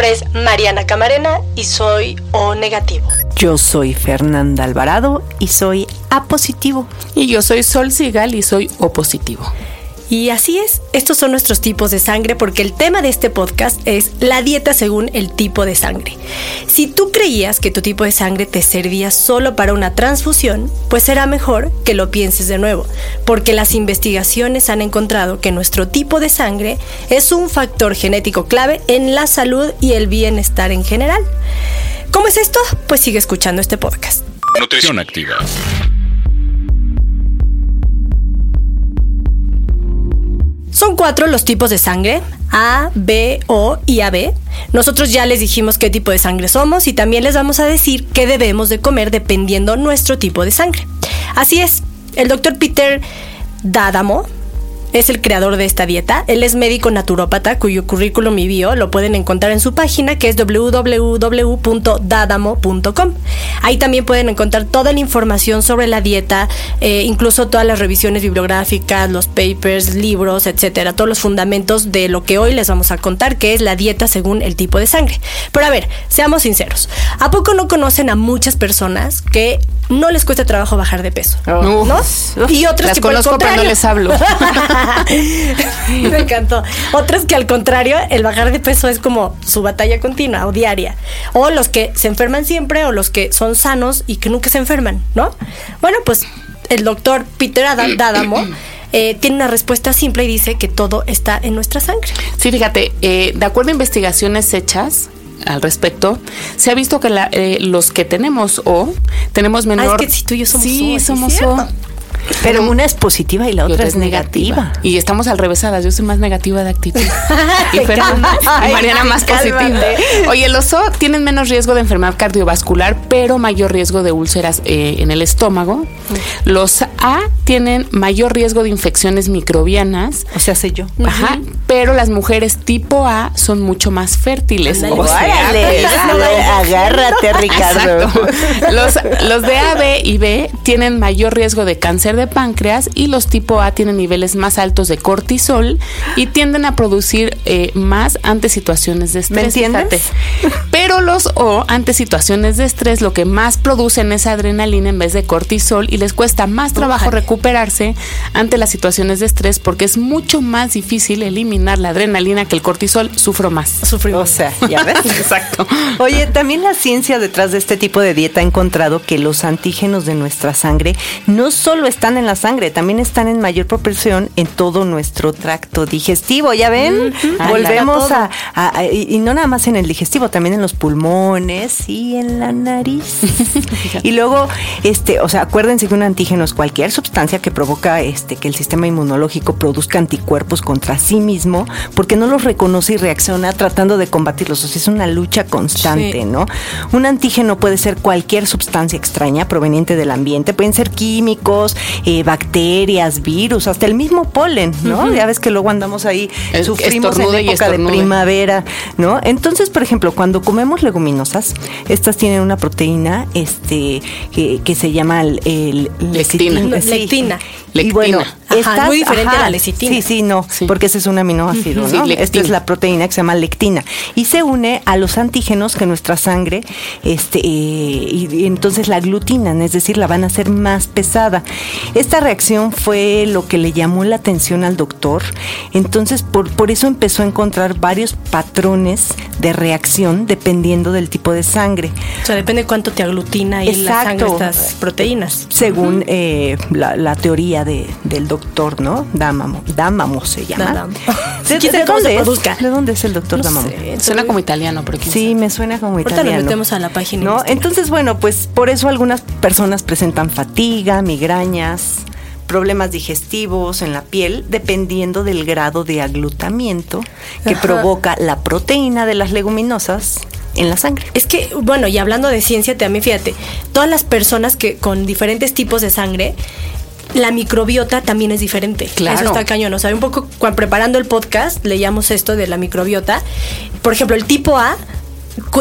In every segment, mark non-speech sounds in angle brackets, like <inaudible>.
Nombre es Mariana Camarena y soy O negativo. Yo soy Fernanda Alvarado y soy A positivo. Y yo soy Sol Sigal y soy O positivo. Y así es, estos son nuestros tipos de sangre porque el tema de este podcast es la dieta según el tipo de sangre. Si tú creías que tu tipo de sangre te servía solo para una transfusión, pues será mejor que lo pienses de nuevo, porque las investigaciones han encontrado que nuestro tipo de sangre es un factor genético clave en la salud y el bienestar en general. ¿Cómo es esto? Pues sigue escuchando este podcast. Nutrición activa. Son cuatro los tipos de sangre, A, B, O y AB. Nosotros ya les dijimos qué tipo de sangre somos y también les vamos a decir qué debemos de comer dependiendo nuestro tipo de sangre. Así es, el doctor Peter Dadamo es el creador de esta dieta. Él es médico naturópata cuyo currículum y bio lo pueden encontrar en su página que es www.dadamo.com. Ahí también pueden encontrar toda la información sobre la dieta, eh, incluso todas las revisiones bibliográficas, los papers, libros, etcétera, todos los fundamentos de lo que hoy les vamos a contar, que es la dieta según el tipo de sangre. Pero a ver, seamos sinceros. ¿A poco no conocen a muchas personas que no les cuesta trabajo bajar de peso? Oh. ¿No? Y otras Las que por el pero no les hablo. <laughs> <laughs> Me encantó. Otras que al contrario, el bajar de peso es como su batalla continua o diaria. O los que se enferman siempre o los que son sanos y que nunca se enferman, ¿no? Bueno, pues el doctor Peter Adam- Dadamo <clears throat> eh, tiene una respuesta simple y dice que todo está en nuestra sangre. Sí, fíjate, eh, de acuerdo a investigaciones hechas al respecto, se ha visto que la- eh, los que tenemos O tenemos menor. Ah, es que si tú y yo somos sí, O, sí, somos. O. Pero una es positiva y la y otra es negativa. Y estamos al revésadas. Yo soy más negativa de actitud. <laughs> y, Fer- Cálmate. y Mariana más Cálmate. positiva. Oye, los O tienen menos riesgo de enfermedad cardiovascular, pero mayor riesgo de úlceras eh, en el estómago. Los A tienen mayor riesgo de infecciones microbianas. O sea, sé yo. Ajá, pero las mujeres tipo A son mucho más fértiles. Ándale, O sea, Órale, pues, agárrate, Ricardo. Exacto. Los, los de A, B y B tienen mayor riesgo de cáncer de páncreas y los tipo A tienen niveles más altos de cortisol y tienden a producir eh, más ante situaciones de estrés. ¿Me entiendes? fíjate. Pero los O, ante situaciones de estrés, lo que más producen es adrenalina en vez de cortisol y les cuesta más trabajo recuperarse ante las situaciones de estrés porque es mucho más difícil eliminar la adrenalina que el cortisol. Sufro más. Sufrimos. O sea, ¿ya ves? <laughs> Exacto. Oye, también la ciencia detrás de este tipo de dieta ha encontrado que los antígenos de nuestra sangre no solo están en la sangre, también están en mayor proporción en todo nuestro tracto digestivo. ¿Ya ven? Volvemos a, a- a- y y no nada más en el digestivo, también en los pulmones y en la nariz. <laughs> y luego, este, o sea, acuérdense que un antígeno es cualquier sustancia que provoca este que el sistema inmunológico produzca anticuerpos contra sí mismo, porque no los reconoce y reacciona tratando de combatirlos. O sea, es una lucha constante, Sí. ¿no? Un antígeno puede ser cualquier sustancia extraña proveniente del ambiente, pueden ser químicos, eh, bacterias, virus, hasta el mismo polen, ¿no? Ya ves que luego andamos ahí, Es- sufrimos en época de primavera, ¿no? Entonces, por ejemplo, cuando comemos leguminosas, estas tienen una proteína este, que, que se llama el, el- Lectina. lecitina, sí. Lectina. Y bueno, Estas- muy diferente ajá, a la lecitina. Sí, sí, no, Sí. porque ese es un aminoácido, ¿no? Esta es la proteína que se llama lectina y se une a los antígenos que nuestra sangre, este, eh, y, y entonces la aglutinan, es decir, la van a hacer más pesada. Esta reacción fue lo que le llamó la atención al doctor, entonces por, por eso empezó a encontrar varios patrones de reacción dependiendo del tipo de sangre. O sea, depende cuánto te aglutina y la sangre Exacto. estas proteínas. según eh, la, la teoría de, del doctor, ¿no? Dámamo, Dámamo se llama. Dámamo. <laughs> ¿De, ¿Quién de dónde es? ¿De dónde es el doctor No Dámamo? sé. Suena como italiano, pero Sí, me suena como Ahorita italiano. nos metemos a la página ¿No? Entonces, bueno, pues por eso algunas personas presentan fatiga, migrañas, problemas digestivos en la piel, dependiendo del grado de aglutamiento que Ajá. provoca la proteína de las leguminosas en la sangre. Es que, bueno, y hablando de ciencia, también fíjate, todas las personas que con diferentes tipos de sangre, la microbiota también es diferente. Claro. Eso está cañón. O sea, un poco cuando preparando el podcast leíamos esto de la microbiota. Por ejemplo, el tipo A,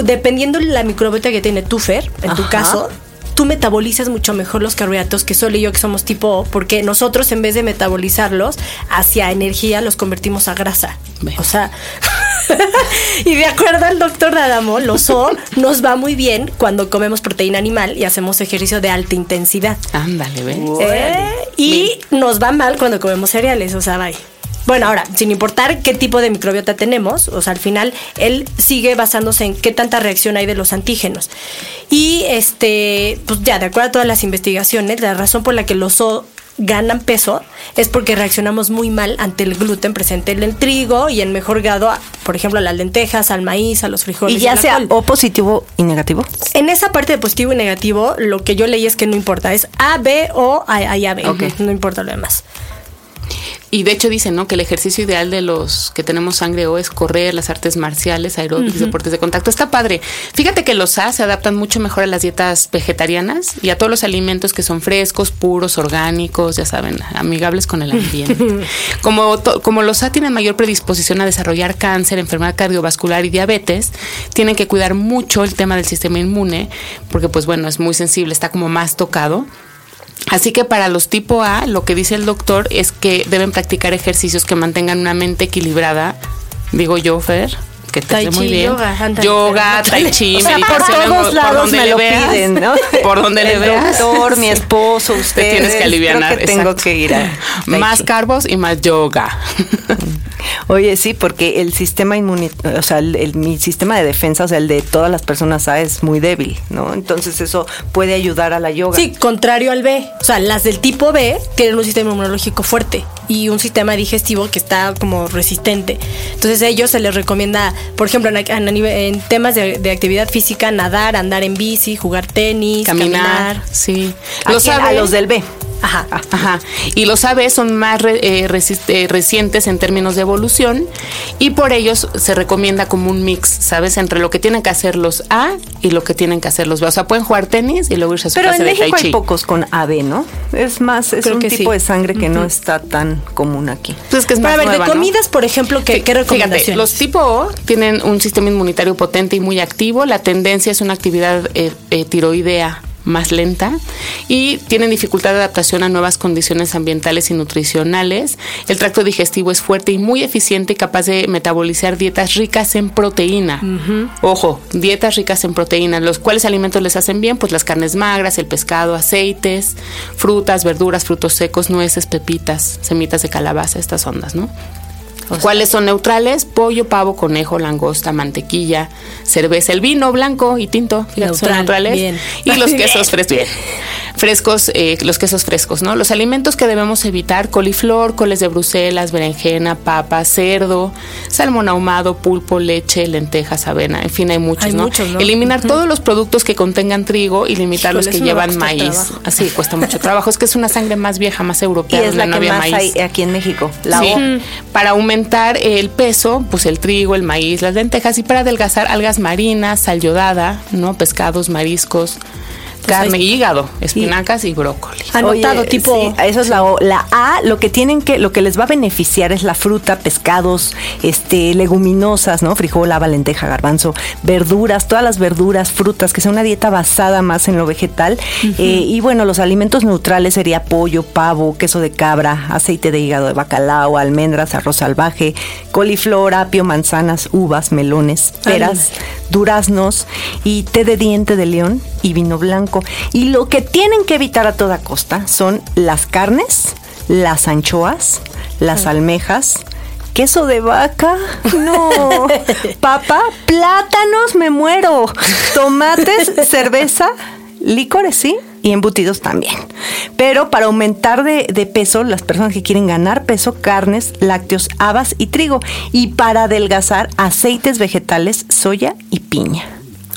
dependiendo de la microbiota que tiene tu Fer, en tu caso, tú metabolizas mucho mejor los carbohidratos que Sol y yo que somos tipo O, porque nosotros en vez de metabolizarlos hacia energía los convertimos a grasa. O sea, <laughs> y de acuerdo al doctor Adamo, los O nos va muy bien cuando comemos proteína animal y hacemos ejercicio de alta intensidad. Ándale, ¿ves? ¿Eh? Y nos va mal cuando comemos cereales, o sea, bye. Bueno, ahora, sin importar qué tipo de microbiota tenemos, o sea, al final él sigue basándose en qué tanta reacción hay de los antígenos. Y este, pues ya, de acuerdo a todas las investigaciones, la razón por la que los O ganan peso es porque reaccionamos muy mal ante el gluten presente en el trigo y en mejor grado, a, por ejemplo, a las lentejas, al maíz, a los frijoles. Y ya sea alcohol. O positivo y negativo. En esa parte de positivo y negativo, lo que yo leí es que no importa, es A, B o A, A y AB. No importa lo demás. Y de hecho dicen, ¿no? Que el ejercicio ideal de los que tenemos sangre O es correr, las artes marciales, aeróbicos, deportes de contacto. Está padre. Fíjate que los A se adaptan mucho mejor a las dietas vegetarianas y a todos los alimentos que son frescos, puros, orgánicos, ya saben, amigables con el ambiente. <laughs> como, como los A tienen mayor predisposición a desarrollar cáncer, enfermedad cardiovascular y diabetes, tienen que cuidar mucho el tema del sistema inmune, porque pues bueno, es muy sensible, está como más tocado. Así que para los tipo A, lo que dice el doctor es que deben practicar ejercicios que mantengan una mente equilibrada. Digo yo, Fer, que te Tai hace muy chi, bien. yoga, tai chi, O sea, por meditación, todos por lados donde me le lo veas, piden, ¿no? <laughs> Por donde le El veas. doctor, mi esposo, usted. tienes que alivianar. que tengo que ir a Tai Más Chi. carbos y más yoga. <laughs> Oye, sí, porque el sistema inmune, o sea, el, el- mi sistema de defensa, o sea, el de todas las personas A es muy débil, ¿no? Entonces eso puede ayudar a la yoga. Sí, contrario al B. O sea, las del tipo B tienen un sistema inmunológico fuerte y un sistema digestivo que está como resistente. Entonces a ellos se les recomienda, por ejemplo, en, en- en temas de, de actividad física, nadar, andar en bici, jugar tenis, Caminar. caminar. Sí. ¿A Lo quién? sabe. a los del B. Ajá. Ajá. Y los AB son más re- eh, resist- eh, recientes en términos de evolución y por ellos se recomienda como un mix, ¿sabes? Entre lo que tienen que hacer los A y lo que tienen que hacer los B. O sea, pueden jugar tenis y luego irse a su Pero clase en de México tai chi. hay pocos con AB, ¿no? Es más, es Creo un que tipo sí. de sangre que no está tan común aquí. Pues es que es Pero más a ver, nueva, de ¿no? comidas, por ejemplo, ¿qué, qué Fíjate, los tipo O tienen un sistema inmunitario potente y muy activo. La tendencia es una actividad eh, eh, tiroidea más lenta y tienen dificultad de adaptación a nuevas condiciones ambientales y nutricionales. El tracto digestivo es fuerte y muy eficiente y capaz de metabolizar dietas ricas en proteína. Ojo, dietas ricas en proteína. ¿Los cuáles alimentos les hacen bien? Pues las carnes magras, el pescado, aceites, frutas, verduras, frutos secos, nueces, pepitas, semitas de calabaza, estas ondas, ¿no? ¿Cuáles son neutrales? Pollo, pavo, conejo, langosta, mantequilla, cerveza, el vino blanco y tinto. Fíjate, son Neutral, neutrales. bien. Y los <laughs> quesos frescos. Bien. Frescos, eh, los quesos frescos, ¿no? Los alimentos que debemos evitar: coliflor, coles de Bruselas, berenjena, papa, cerdo, salmón ahumado, pulpo, leche, lentejas, avena. En fin, hay muchos, Hay ¿no? muchos, ¿no? Eliminar todos los productos que contengan trigo y limitar Híjole, los que llevan maíz. Así cuesta mucho <laughs> trabajo. Es que es una sangre más vieja, más Y europea. es la no que había más maíz. hay aquí en México. La Sí. O. Para aumentar el peso, pues el trigo, el maíz, las lentejas y para adelgazar algas marinas, sal yodada, ¿no? Pescados, mariscos. Carne, hígado, espinacas y, brócoli. Anotado, tipo. eso es la La A, lo que tienen que, lo que les va a beneficiar es la fruta, pescados, este, leguminosas, ¿no? Frijol, lava, lenteja, garbanzo, verduras, todas las verduras, frutas, que sea una dieta basada más en lo vegetal. Eh, y bueno, los alimentos neutrales sería pollo, pavo, queso de cabra, aceite de hígado de bacalao, almendras, arroz salvaje, coliflor, apio, manzanas, uvas, melones, peras, duraznos y té de diente de león y vino blanco. Y lo que tienen que evitar a toda costa son las carnes, las anchoas, las almejas, queso de vaca, no, <laughs> papa, plátanos, me muero, tomates, <laughs> cerveza, licores, sí, y embutidos también. Pero para aumentar de, de, peso, las personas que quieren ganar peso, carnes, lácteos, habas y trigo. Y para adelgazar, aceites vegetales, soya y piña.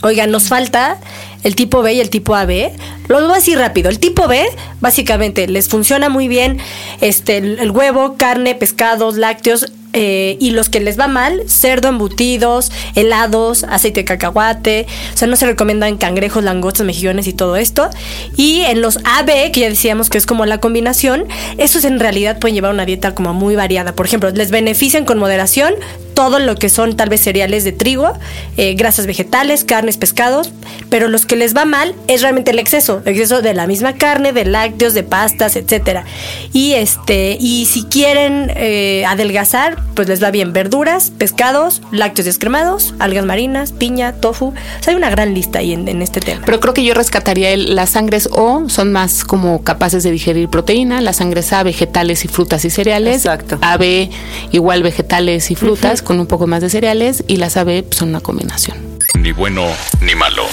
Oigan, nos falta el tipo B y el tipo AB. Lo voy a decir rápido. El tipo B, básicamente, les funciona muy bien este, el huevo, carne, pescados, lácteos eh, y los que les va mal, cerdo, embutidos, helados, aceite de cacahuate. O sea, no se recomiendan cangrejos, langostas, mejillones y todo esto. Y en los AB, que ya decíamos que es como la combinación, esos en realidad pueden llevar una dieta como muy variada. Por ejemplo, les benefician con moderación todo lo que son tal vez cereales de trigo, eh, grasas vegetales, carnes, pescados, pero los que les va mal es realmente el exceso, exceso de la misma carne, de lácteos, de pastas, etcétera. Y este, y si quieren eh, adelgazar, pues les va bien verduras, pescados, lácteos descremados, algas marinas, piña, tofu. O sea, hay una gran lista ahí en, este tema. Pero creo que yo rescataría el, las sangres O, son más como capaces de digerir proteína, las sangres A, vegetales y frutas y cereales. Exacto. AB, igual vegetales y frutas con un poco más de cereales y las AB son una combinación. Ni bueno ni malo.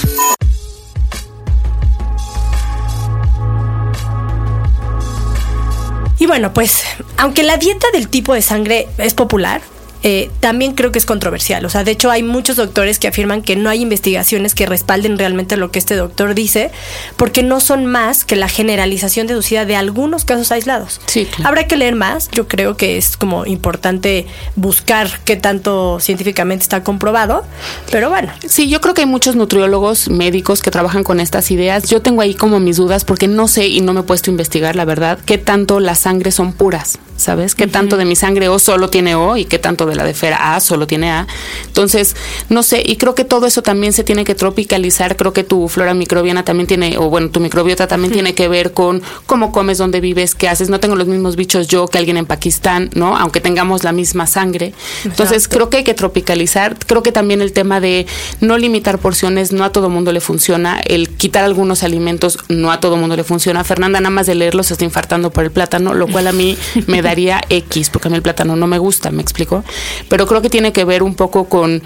Y bueno, pues aunque la dieta del tipo de sangre es popular, eh, también creo que es controversial. O sea, de hecho hay muchos doctores que afirman que no hay investigaciones que respalden realmente lo que este doctor dice, porque no son más que la generalización deducida de algunos casos aislados. Sí, Habrá que leer más. Yo creo que es como importante buscar qué tanto científicamente está comprobado, pero bueno. Sí, yo creo que hay muchos nutriólogos médicos que trabajan con estas ideas. Yo tengo ahí como mis dudas porque no sé y no me he puesto a investigar, la verdad, qué tanto las sangres son puras, ¿sabes? ¿Qué tanto de mi sangre O solo tiene O y qué tanto de la de Fera A solo tiene A. Entonces, no sé, y creo que todo eso también se tiene que tropicalizar. Creo que tu flora microbiana también tiene, o bueno, tu microbiota también tiene que ver con cómo comes, dónde vives, qué haces. No tengo los mismos bichos yo que alguien en Pakistán, ¿no? Aunque tengamos la misma sangre. Entonces, creo que hay que tropicalizar. Creo que también el tema de no limitar porciones, no a todo mundo le funciona. El quitar algunos alimentos, no a todo mundo le funciona. Fernanda, nada más de leerlos, se está infartando por el plátano, lo cual a mí me daría X, porque a mí el plátano no me gusta, ¿me explico? pero creo que tiene que ver un poco con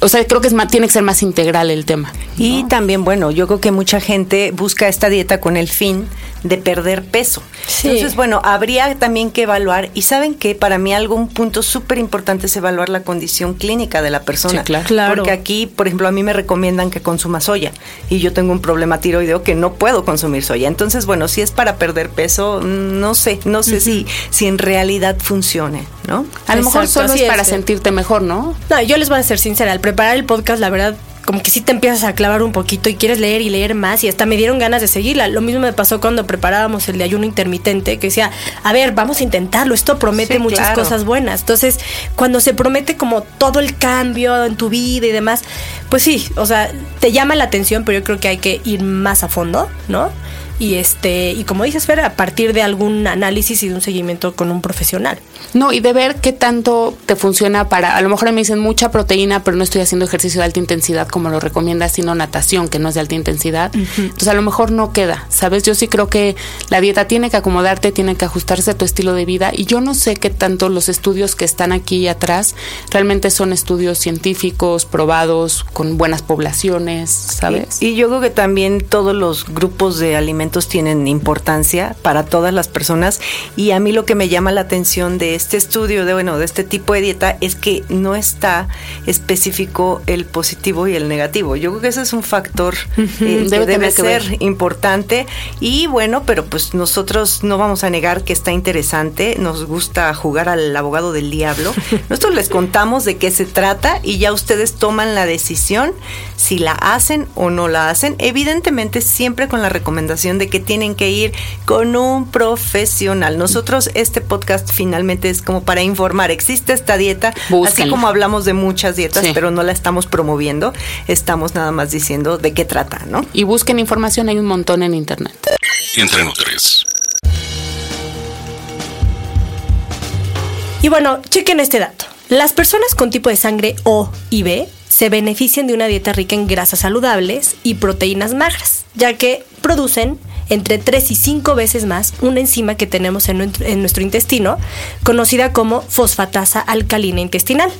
o sea, creo que es tiene que ser más integral el tema. Y también, bueno, yo creo que mucha gente busca esta dieta con el fin de perder peso. Entonces, bueno, habría también que evaluar, y saben que para mí algún punto súper importante es evaluar la condición clínica de la persona. claro. Porque aquí, por ejemplo, a mí me recomiendan que consuma soya, y yo tengo un problema tiroideo que no puedo consumir soya. Entonces, bueno, si es para perder peso, no sé, no sé si, si en realidad funcione, ¿no? A lo mejor solo es para sentirte mejor, ¿no? No, yo les voy a ser sincera, al preparar el podcast, la verdad, como que sí te empiezas a clavar un poquito y quieres leer y leer más y hasta me dieron ganas de seguirla. Lo mismo me pasó cuando preparábamos el de ayuno intermitente, que decía, a ver, vamos a intentarlo, esto promete muchas cosas buenas. Entonces, cuando se promete como todo el cambio en tu vida y demás, pues sí, o sea, te llama la atención, pero yo creo que hay que ir más a fondo, ¿no? y este y como dices Fer, a partir de algún análisis y de un seguimiento con un profesional. No, y de ver qué tanto te funciona para, a lo mejor me dicen mucha proteína, pero no estoy haciendo ejercicio de alta intensidad como lo recomienda, sino natación, que no es de alta intensidad. Entonces a lo mejor no queda, ¿sabes? Yo sí creo que la dieta tiene que acomodarte, tiene que ajustarse a tu estilo de vida y yo no sé qué tanto los estudios que están aquí atrás realmente son estudios científicos, probados, con buenas poblaciones, ¿sabes? Y, y yo creo que también todos los grupos de alimentos tienen importancia para todas las personas y a mí lo que me llama la atención de de este estudio, de bueno, de este tipo de dieta, es que no está específico el positivo y el negativo. Yo creo que ese es un factor eh, que Debe debe, ser importante. Y bueno, pero pues nosotros no vamos a negar que está interesante. Nos gusta jugar al abogado del diablo. <laughs> Nosotros les contamos de qué se trata y ya ustedes toman la decisión si la hacen o no la hacen. Evidentemente, siempre con la recomendación de que tienen que ir con un profesional. Nosotros, este podcast finalmente es como para informar. Existe esta dieta, así como hablamos de muchas dietas, Sí. pero no la estamos promoviendo. Estamos nada más diciendo de qué trata, ¿no? Y busquen información, hay un montón en internet. Entre Nutres. Y bueno, chequen este dato. Las personas con tipo de sangre O y B se benefician de una dieta rica en grasas saludables y proteínas magras, ya que producen entre 3 y 5 veces más una enzima que tenemos en, nuestro- en nuestro intestino, conocida como fosfatasa alcalina intestinal.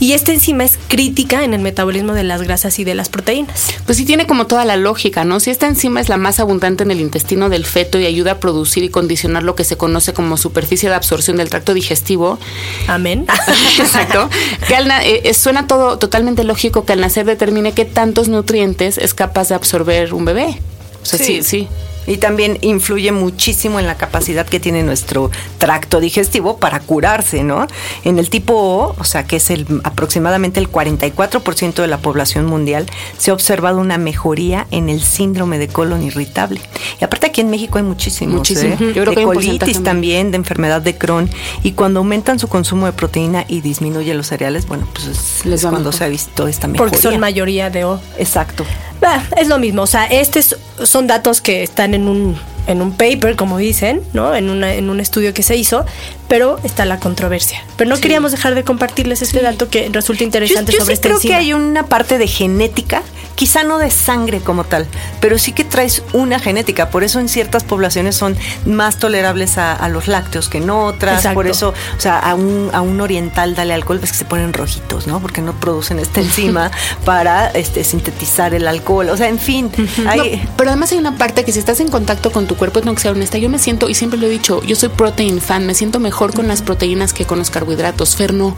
Y esta enzima es crítica en el metabolismo de las grasas y de las proteínas. Pues sí tiene como toda la lógica, ¿no? Si esta enzima es la más abundante en el intestino del feto y ayuda a producir y condicionar lo que se conoce como superficie de absorción del tracto digestivo, Amén. <laughs> Exacto. Que al na- eh, eh, suena todo totalmente lógico que al nacer determine qué tantos nutrientes es capaz de absorber un bebé. O sea, sí, sí. Y también influye muchísimo en la capacidad que tiene nuestro tracto digestivo para curarse, ¿no? En el tipo O, o sea, que es el aproximadamente el 44% de la población mundial, se ha observado una mejoría en el síndrome de colon irritable. Y aparte aquí en México hay muchísimos, Muchísimo. ¿eh? Yo creo de que hay un colitis también, de enfermedad de Crohn. Y cuando aumentan su consumo de proteína y disminuyen los cereales, bueno, pues es, Les es va cuando mejor. se ha visto esta mejoría. Porque son mayoría de O. Exacto. Bah, es lo mismo, o sea, estos son datos que están en un, en un paper, como dicen, ¿no? En, una, en un estudio que se hizo, pero está la controversia. Pero no queríamos dejar de compartirles este dato que resulta Yo, interesante yo sobre sí esta creo que hay una parte de genética, quizá no de sangre como tal, pero sí que traes una genética. Por eso en ciertas poblaciones son más tolerables a, a los lácteos que en otras. Exacto. Por eso, o sea, a un, a un oriental dale alcohol, ves que se ponen rojitos, ¿no? Porque no producen esta <laughs> enzima para este, sintetizar el alcohol. O sea, en fin, hay... No, pero además hay una parte que si estás en contacto con tu cuerpo, tengo que ser honesta. Yo me siento, y siempre lo he dicho, yo soy protein fan, me siento mejor con las proteínas que con los carbohidratos. Fer no.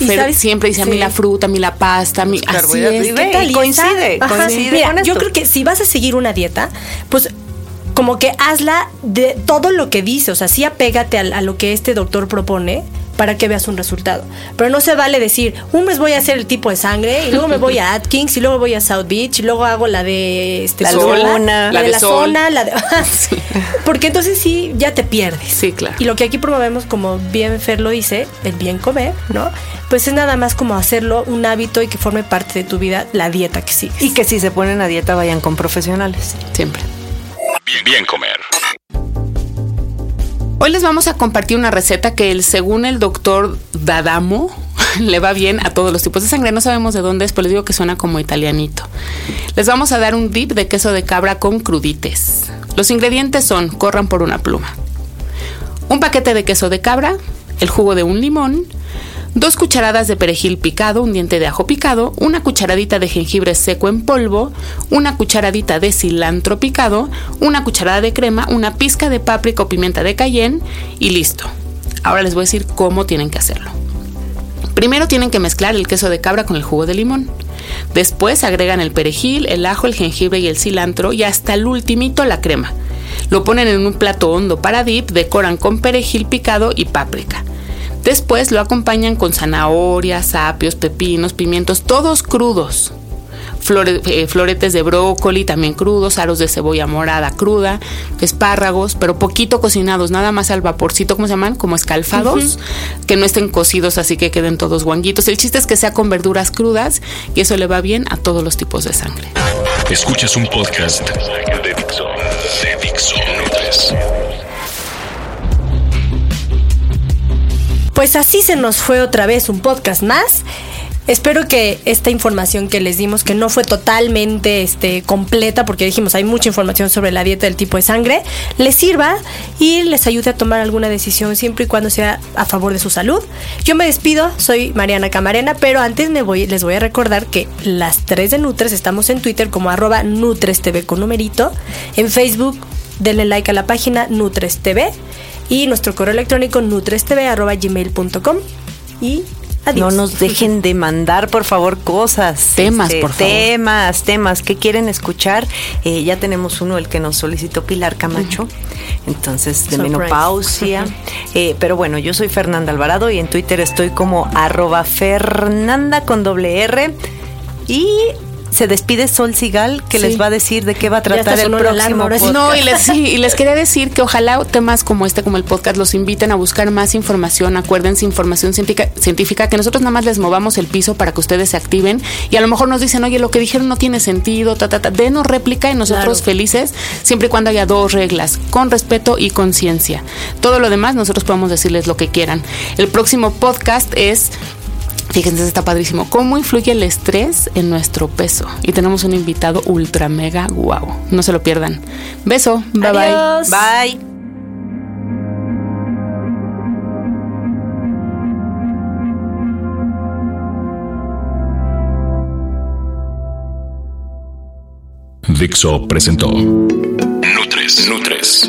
¿Y Fer sabes? siempre dice a mí Sí. la fruta, a mí la pasta, a mí así carbohidratos. es. Y ¿Qué ve, tal? y Y coincide, Ajá, coincide Mira, con yo creo que si vas a seguir una dieta, pues como que hazla de todo lo que dice, o sea, sí apégate a, a lo que este doctor propone para que veas un resultado. Pero no se vale decir, un mes voy a hacer el tipo de sangre y luego me voy a <laughs> Atkins y luego voy a South Beach y luego hago la de este, La zona, zona. la, La de, de la sol. zona, la de <laughs> <laughs> porque entonces sí ya te pierdes. Sí, claro. Y lo que aquí promovemos, como bien Fer lo dice, el bien comer, ¿no? Pues es nada más como hacerlo un hábito y que forme parte de tu vida la dieta que sigues. Y que si se ponen a dieta vayan con profesionales. Siempre. Bien, bien comer. Hoy les vamos a compartir una receta que el, según el doctor Dadamo <laughs> le va bien a todos los tipos de sangre. No sabemos de dónde es, pero les digo que suena como italianito. Les vamos a dar un dip de queso de cabra con crudites. Los ingredientes son, corran por una pluma, un paquete de queso de cabra, el jugo de un limón, dos cucharadas de perejil picado, un diente de ajo picado, una cucharadita de jengibre seco en polvo, una cucharadita de cilantro picado, una cucharada de crema, una pizca de páprica o pimienta de cayenne y listo. Ahora les voy a decir cómo tienen que hacerlo. Primero tienen que mezclar el queso de cabra con el jugo de limón. Después agregan el perejil, el ajo, el jengibre y el cilantro y hasta el ultimito la crema. Lo ponen en un plato hondo para dip, decoran con perejil picado y páprica. Después lo acompañan con zanahorias, apios, pepinos, pimientos, todos crudos. Flore- eh, floretes de brócoli también crudos, aros de cebolla morada cruda, espárragos, pero poquito cocinados, nada más al vaporcito, ¿cómo se llaman? Como escalfados, que no estén cocidos así que queden todos guanguitos. El chiste es que sea con verduras crudas y eso le va bien a todos los tipos de sangre. Escuchas un podcast de Dixo. De Dixo. Pues así se nos fue otra vez un podcast más. Espero que esta información que les dimos, que no fue totalmente este, completa, porque dijimos hay mucha información sobre la dieta del tipo de sangre, les sirva y les ayude a tomar alguna decisión siempre y cuando sea a favor de su salud. Yo me despido, soy Mariana Camarena, pero antes me voy, les voy a recordar que las 3 de Nutres estamos en Twitter como arroba NutresTV con numerito, en Facebook denle like a la página Nutres TV y nuestro correo electrónico nutrestv.gmail.com y no nos dejen de mandar, por favor, cosas. Temas, este, por favor. Temas, temas que quieren escuchar. Eh, ya tenemos uno, el que nos solicitó Pilar Camacho. Entonces, de menopausia. Eh, pero bueno, yo soy Fernanda Alvarado y en Twitter estoy como arroba Fernanda con doble R. Y se despide Sol Sigal, que les va a decir de qué va a tratar el próximo podcast. No, y les, sí, y les quería <laughs> decir que ojalá temas como este, como el podcast, los inviten a buscar más información. Acuérdense, información científica, científica, que nosotros nada más les movamos el piso para que ustedes se activen. Y a lo mejor nos dicen, oye, lo que dijeron no tiene sentido, ta, ta, ta. Denos réplica y nosotros felices, siempre y cuando haya dos reglas, con respeto y conciencia. Todo lo demás, nosotros podemos decirles lo que quieran. El próximo podcast es Fíjense, está padrísimo. ¿Cómo influye el estrés en nuestro peso? Y tenemos un invitado ultra mega guau. No se lo pierdan. Beso. Bye bye. Bye. Dixo presentó Nutres. Nutres